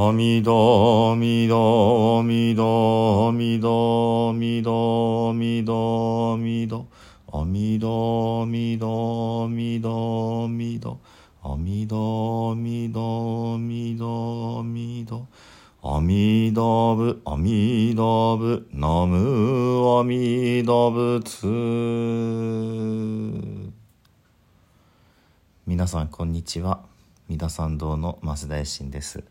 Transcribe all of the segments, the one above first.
阿弥陀阿弥陀阿弥陀阿弥陀阿弥陀阿弥陀阿弥陀阿弥陀阿弥陀阿弥陀阿弥陀阿弥陀阿弥陀阿弥陀阿弥陀阿弥陀仏阿弥陀仏ナム阿弥陀仏皆さんこんにちは三田参道の増田衛進です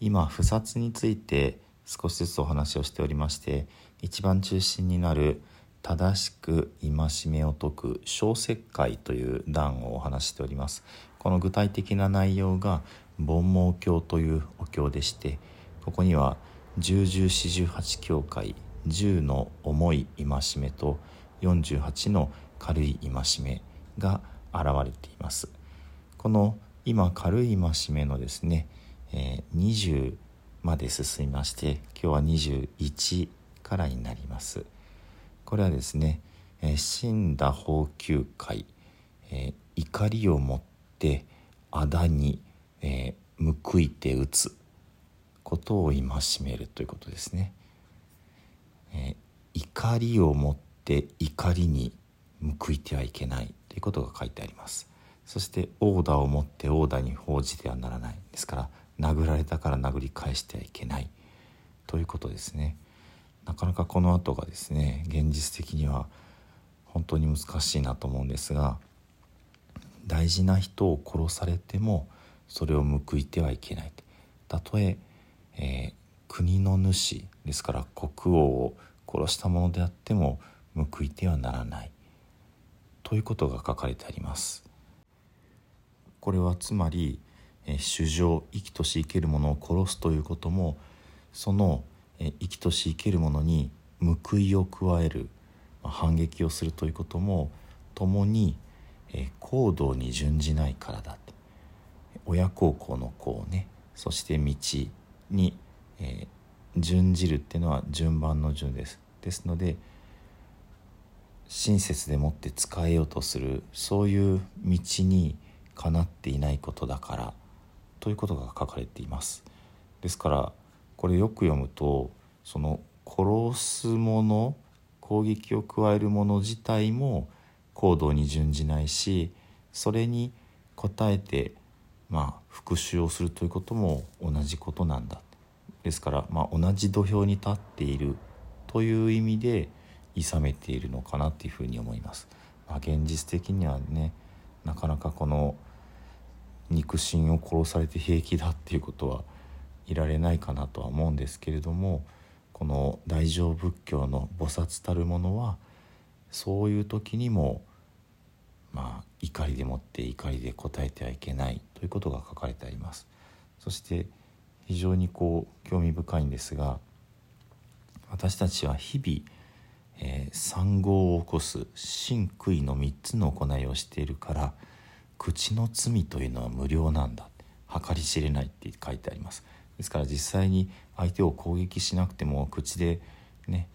今不殺について少しずつお話をしておりまして一番中心になる正しく戒めを解く小石会という段をお話しております。この具体的な内容が煩悩経というお経でしてここには十十四十八教会10の重い戒めと48の軽い戒めが現れています。この今軽い戒めのですね、えー、20まで進みまして今日は21からになります。これはですね、え、死んだ法球会、えー、怒りを持ってあだに、え、報いて打つことを戒めるということですね、え、怒りを持って怒りに報いてはいけないということが書いてあります。そしてオーダーを持ってオーダーに報じてはならない。ですから殴られたから殴り返してはいけない。ということですね。なかなかこの後がですね現実的には本当に難しいなと思うんですが大事な人を殺されてもそれを報いてはいけないたとええー、国の主ですから国王を殺したものであっても報いてはならない。ということが書かれてあります。これはつまり、えー、主情生きとし生けるものを殺すということもその、生きとし生けるものに報いを加える、反撃をするということも共に、行動に準じないからだと親孝行の子をね。そして道に、え、準じるっていうのは順番の順です。ですので親切でもって使えようとするそういう道にかなっていないことだからということが書かれていますですからこれよく読むとその殺すもの攻撃を加えるもの自体も行動に準じないしそれに応えてまあ復讐をするということも同じことなんだですから、まあ、同じ土俵に立っているという意味で諌めているのかなというふうに思います。まあ、現実的にはねなかなかこの肉親を殺されて平気だっていうことはいられないかなとは思うんですけれどもこの大乗仏教の菩薩たるものはそういう時にもまあ怒りでもって怒りで答えてはいけないということが書かれてあります。そして非常にこう興味深いんですが私たちは日々、えー、産業を起こす真悔の3つの行いをしているから口の罪というのは無料なんだ計り知れないって書いてあります。ですから実際に相手を攻撃しなくても口でね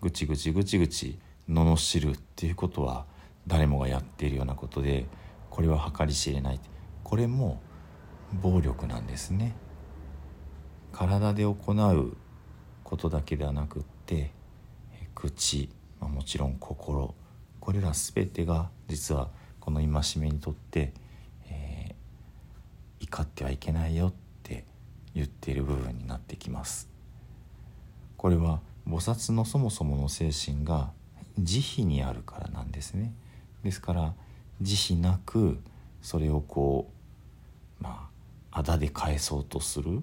ぐちぐちぐちぐち罵るっていうことは誰もがやっているようなことでこれは計り知れないこれも暴力なんですね。体で行うことだけではなくって口、まあ、もちろん心。これら全てが実はこの戒めにとって、えー、怒ってはいけないよって言っている部分になってきます。これは菩薩のそもそもの精神が慈悲にあるからなんですね。ですから慈悲なくそれをこうまああだで返そうとする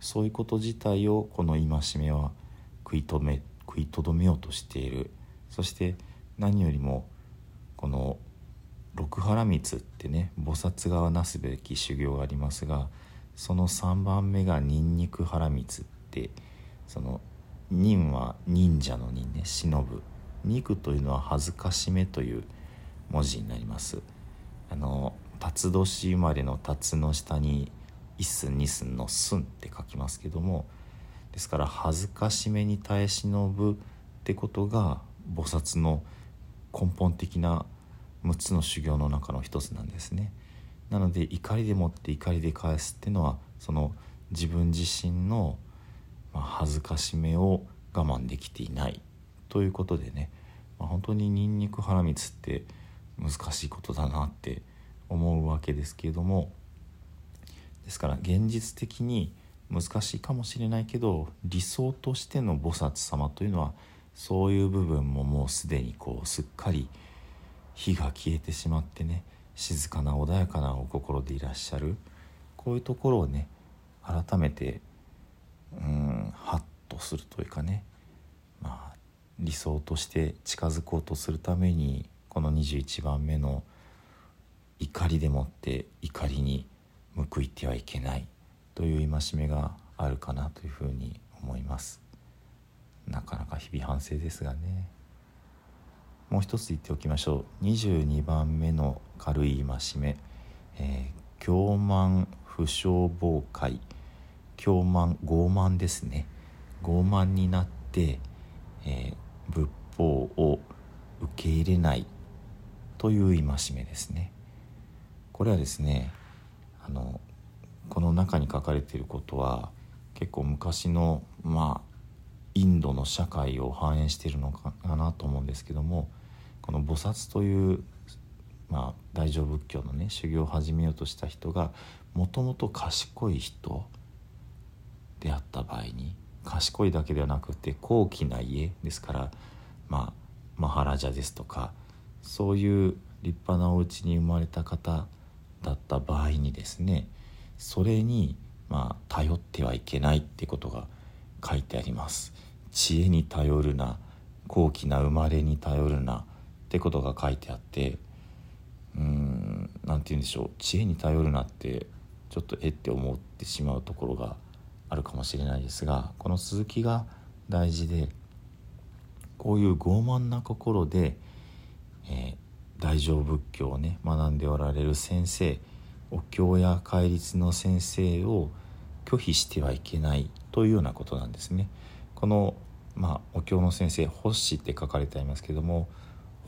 そういうこと自体をこの戒めは食い止め食いとどめようとしている。そして何よりもこの六波羅蜜ってね菩薩がなすべき修行がありますがその3番目がニンニクハラミツってその忍は忍者の忍ね忍ぶ。肉というのは恥ずかしめという文字になります。あの辰年生まれの辰の下に一寸二寸の寸って書きますけどもですから恥ずかしめに耐え忍ぶってことが菩薩の根本的な6つの修行の中の一つなんですね。なので怒りでもって怒りで返すっていうのはその自分自身の、恥ずかしめを我慢できていないということでね、まあ、本当にニンニクハラミツって難しいことだなって思うわけですけれどもですから現実的に難しいかもしれないけど理想としての菩薩様というのはそういう部分ももうすでにこうすっかり火が消えてしまってね静かな穏やかなお心でいらっしゃる。こういうところをね改めてうんハッとするというかねまあ理想として近づこうとするためにこの21番目の怒りでもって怒りに報いてはいけないという戒めがあるかなというふうに思います。なかなか日々反省ですがね。もう一つ言っておきましょう。22番目の軽い戒め、えー、狂慢不祥妨害狂慢傲慢ですね。傲慢になって、えー、仏法を受け入れない。という戒めですね。これはですねあのこの中に書かれていることは結構昔のまあインドの社会を反映しているのかなと思うんですけどもこの菩薩という、まあ、大乗仏教のね修行を始めようとした人がもともと賢い人であった場合に賢いだけではなくて高貴な家ですからまあマハラジャですとかそういう立派なお家に生まれた方だった場合にですねそれにまあ頼ってはいけないってことが書いてあります。知恵に頼るな高貴な生まれに頼るなってことが書いてあってうーん何て言うんでしょう知恵に頼るなってちょっとえって思ってしまうところがあるかもしれないですがこの続きが大事でこういう傲慢な心で、えー、大乗仏教をね学んでおられる先生お経や戒律の先生を拒否してはいけないというようなことなんですね。この、まあ、お経の先生「星」って書かれてありますけども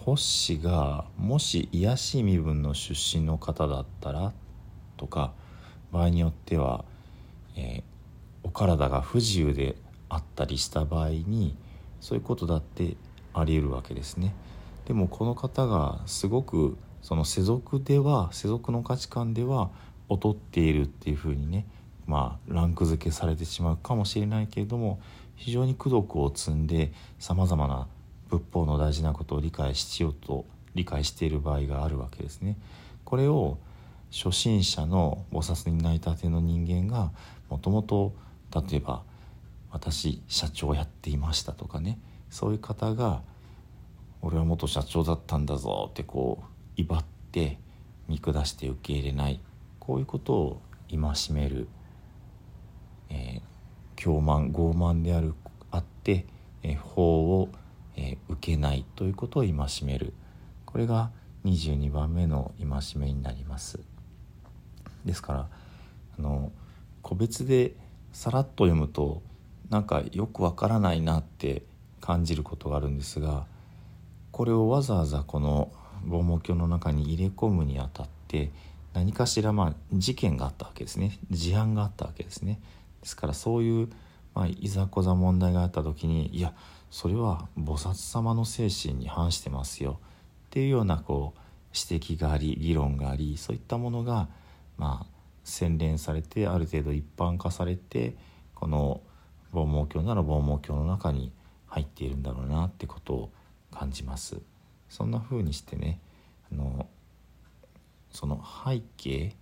星がもし卑しい身分の出身の方だったらとか場合によっては、えー、お体が不自由であったりした場合にそういうことだってありえるわけですね。でもこの方がすごくその世俗では世俗の価値観では劣っているっていうふうにねまあランク付けされてしまうかもしれないけれども非常に功徳を積んでさまざまな仏法の大事なことを理解しようと理解している場合があるわけですね。これを初心者の菩薩になりたての人間がもともと例えば私社長やっていましたとかね。そういう方が俺は元社長だったんだぞってこう威張って見下して受け入れない。こういうことを戒める、えー、狂慢傲慢であるあって、えー、法を、えー、受けないということを戒める。これが22番目の戒めになります。ですからあの個別でさらっと読むとなんかよくわからないなって感じることがあるんですがこれをわざわざこの防毛鏡の中に入れ込むにあたって何かしらまあ事件があったわけですね。事案があったわけですね。ですからそういう、まあ、いざこざ問題があった時にいやそれは菩薩様の精神に反してますよっていうようなこう指摘があり議論がありそういったものがまあ洗練されてある程度一般化されてこの防毛鏡なら防毛鏡の中に入っているんだろうなってことを感じます。そんな風にしてねあのその背景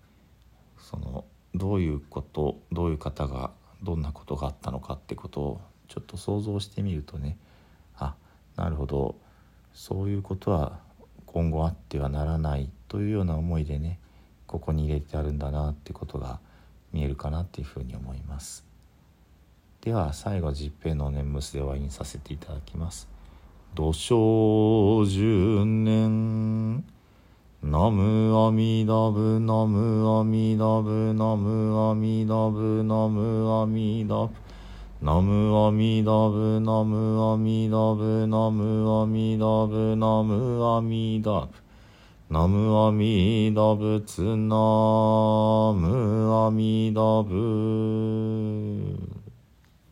そのどういうことどういう方がどんなことがあったのかってことをちょっと想像してみるとねあなるほど。そういうことは今後あってはならないというような思いでねここに入れてあるんだなってことが見えるかなっていうふうに思います。では最後十平の念仏で終わりにさせていただきます。土生十年。ナムアミダブナムアミダブナムアミダブナムアミダブ。ナムアミダブナムアミダブナムアミダブナムアミダブ。ナムアミダ仏ナムアミダ仏